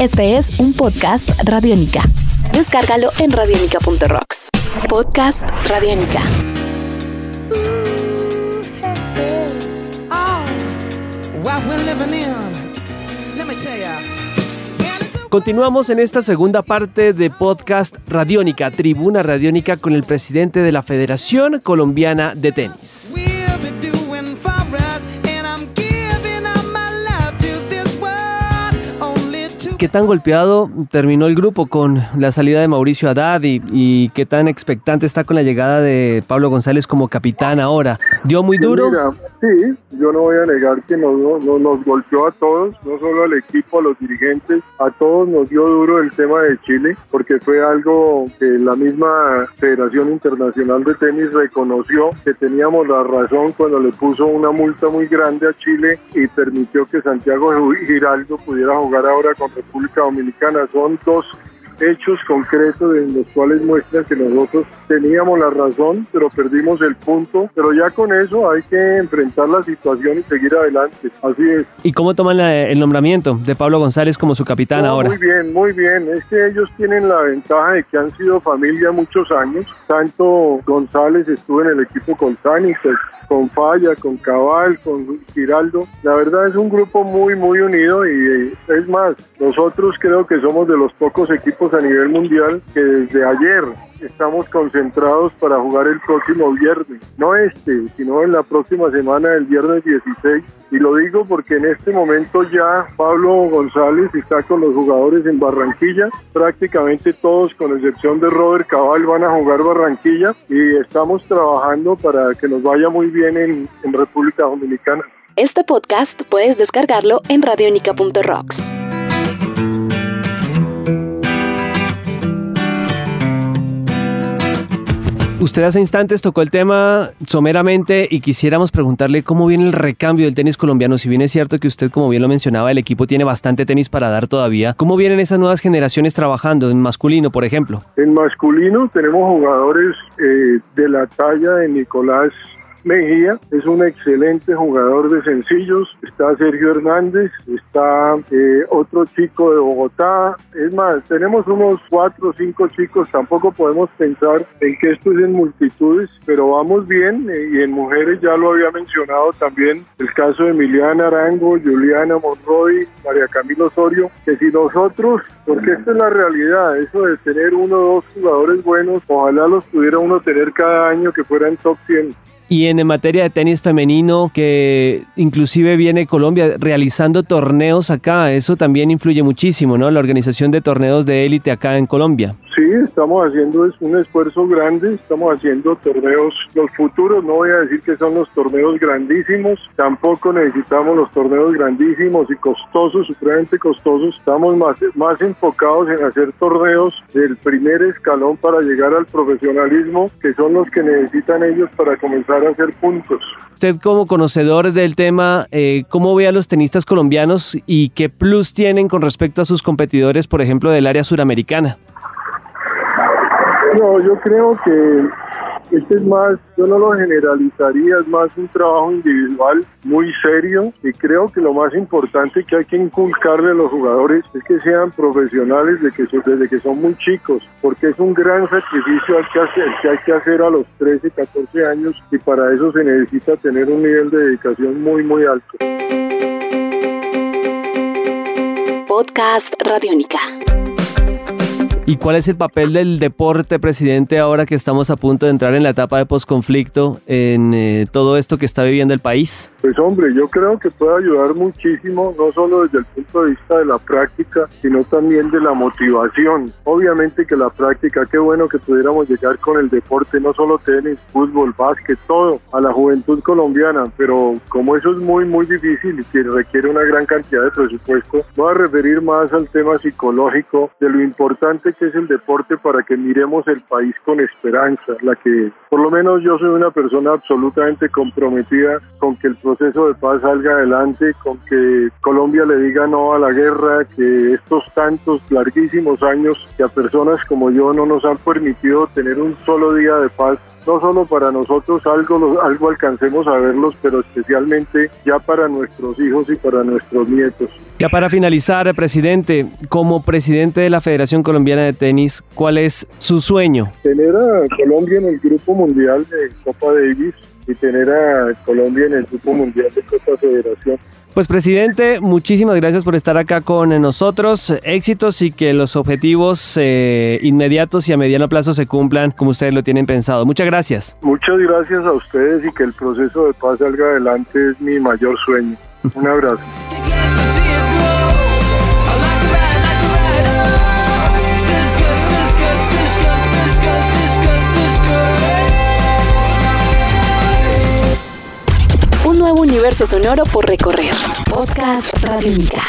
Este es un podcast Radiónica. Descárgalo en radiónica.rocks. Podcast Radiónica. Continuamos en esta segunda parte de podcast Radiónica, Tribuna Radiónica con el presidente de la Federación Colombiana de Tenis. ¿Qué tan golpeado terminó el grupo con la salida de Mauricio Haddad y, qué tan expectante está con la llegada de Pablo González como capitán ahora? ¿Dio muy duro? sí, yo no voy a negar que nos, nos golpeó a todos, no solo al equipo, a los dirigentes, a todos nos dio duro el tema de Chile, porque fue algo que la misma Federación Internacional de Tenis reconoció que teníamos la razón cuando le puso una multa muy grande a Chile y permitió que Santiago Giraldo pudiera jugar ahora con República Dominicana. Son dos hechos concretos en los cuales muestran que nosotros teníamos la razón, pero perdimos el punto. Pero ya con eso hay que enfrentar la situación y seguir adelante. Así es. ¿Y cómo toman el nombramiento de Pablo González como su capitán ahora? Muy bien, muy bien. Es que ellos tienen la ventaja de que han sido familia muchos años. Tanto González estuvo en el equipo con Tani, con Falla, con Cabal, con Giraldo. La verdad es un grupo muy, muy unido y eh, es más, nosotros creo que somos de los pocos equipos a nivel mundial que desde ayer estamos concentrados para jugar el próximo viernes, no este, sino en la próxima semana, el viernes 16. Y lo digo porque en este momento ya Pablo González está con los jugadores en Barranquilla, prácticamente todos con excepción de Robert Cabal van a jugar Barranquilla y estamos trabajando para que nos vaya muy bien en, en República Dominicana. Este podcast puedes descargarlo en radionica.rocks. Usted hace instantes tocó el tema someramente y quisiéramos preguntarle cómo viene el recambio del tenis colombiano. Si bien es cierto que usted, como bien lo mencionaba, el equipo tiene bastante tenis para dar todavía, ¿cómo vienen esas nuevas generaciones trabajando en masculino, por ejemplo? En masculino tenemos jugadores eh, de la talla de Nicolás Mejía es un excelente jugador de sencillos. Está Sergio Hernández, está eh, otro chico de Bogotá. Es más, tenemos unos cuatro o cinco chicos. Tampoco podemos pensar en que esto es en multitudes, pero vamos bien. Eh, y en mujeres ya lo había mencionado también el caso de Emiliana Arango, Juliana Monroy, María Camilo Osorio, que si nosotros, porque esta es la realidad, eso de tener uno o dos jugadores buenos, ojalá los pudiera uno tener cada año que fueran top 100 y en materia de tenis femenino, que inclusive viene Colombia realizando torneos acá, eso también influye muchísimo, ¿no? La organización de torneos de élite acá en Colombia. Sí, estamos haciendo un esfuerzo grande, estamos haciendo torneos, los futuros, no voy a decir que son los torneos grandísimos, tampoco necesitamos los torneos grandísimos y costosos, supremamente costosos, estamos más, más enfocados en hacer torneos del primer escalón para llegar al profesionalismo, que son los que necesitan ellos para comenzar a hacer puntos. Usted como conocedor del tema, eh, ¿cómo ve a los tenistas colombianos y qué plus tienen con respecto a sus competidores, por ejemplo, del área suramericana? No, yo creo que este es más, yo no lo generalizaría, es más un trabajo individual muy serio y creo que lo más importante que hay que inculcarle a los jugadores es que sean profesionales de que, desde que son muy chicos, porque es un gran sacrificio que, hacer, que hay que hacer a los 13, 14 años y para eso se necesita tener un nivel de dedicación muy, muy alto. Podcast Radiónica. ¿Y cuál es el papel del deporte, presidente, ahora que estamos a punto de entrar en la etapa de posconflicto en eh, todo esto que está viviendo el país? Pues hombre, yo creo que puede ayudar muchísimo, no solo desde el punto de vista de la práctica, sino también de la motivación. Obviamente que la práctica, qué bueno que pudiéramos llegar con el deporte, no solo tenis, fútbol, básquet, todo, a la juventud colombiana, pero como eso es muy, muy difícil y que requiere una gran cantidad de presupuesto, voy a referir más al tema psicológico de lo importante que es el deporte para que miremos el país con esperanza, la que por lo menos yo soy una persona absolutamente comprometida con que el proceso de paz salga adelante, con que Colombia le diga no a la guerra, que estos tantos larguísimos años que a personas como yo no nos han permitido tener un solo día de paz no solo para nosotros algo, algo alcancemos a verlos, pero especialmente ya para nuestros hijos y para nuestros nietos. Ya para finalizar, presidente, como presidente de la Federación Colombiana de Tenis, ¿cuál es su sueño? Tener a Colombia en el Grupo Mundial de Copa Davis y tener a Colombia en el Grupo Mundial de Copa Federación. Pues presidente, muchísimas gracias por estar acá con nosotros. Éxitos y que los objetivos eh, inmediatos y a mediano plazo se cumplan como ustedes lo tienen pensado. Muchas gracias. Muchas gracias a ustedes y que el proceso de paz salga adelante es mi mayor sueño. Un abrazo. Universo sonoro por recorrer. Podcast Radio Mica.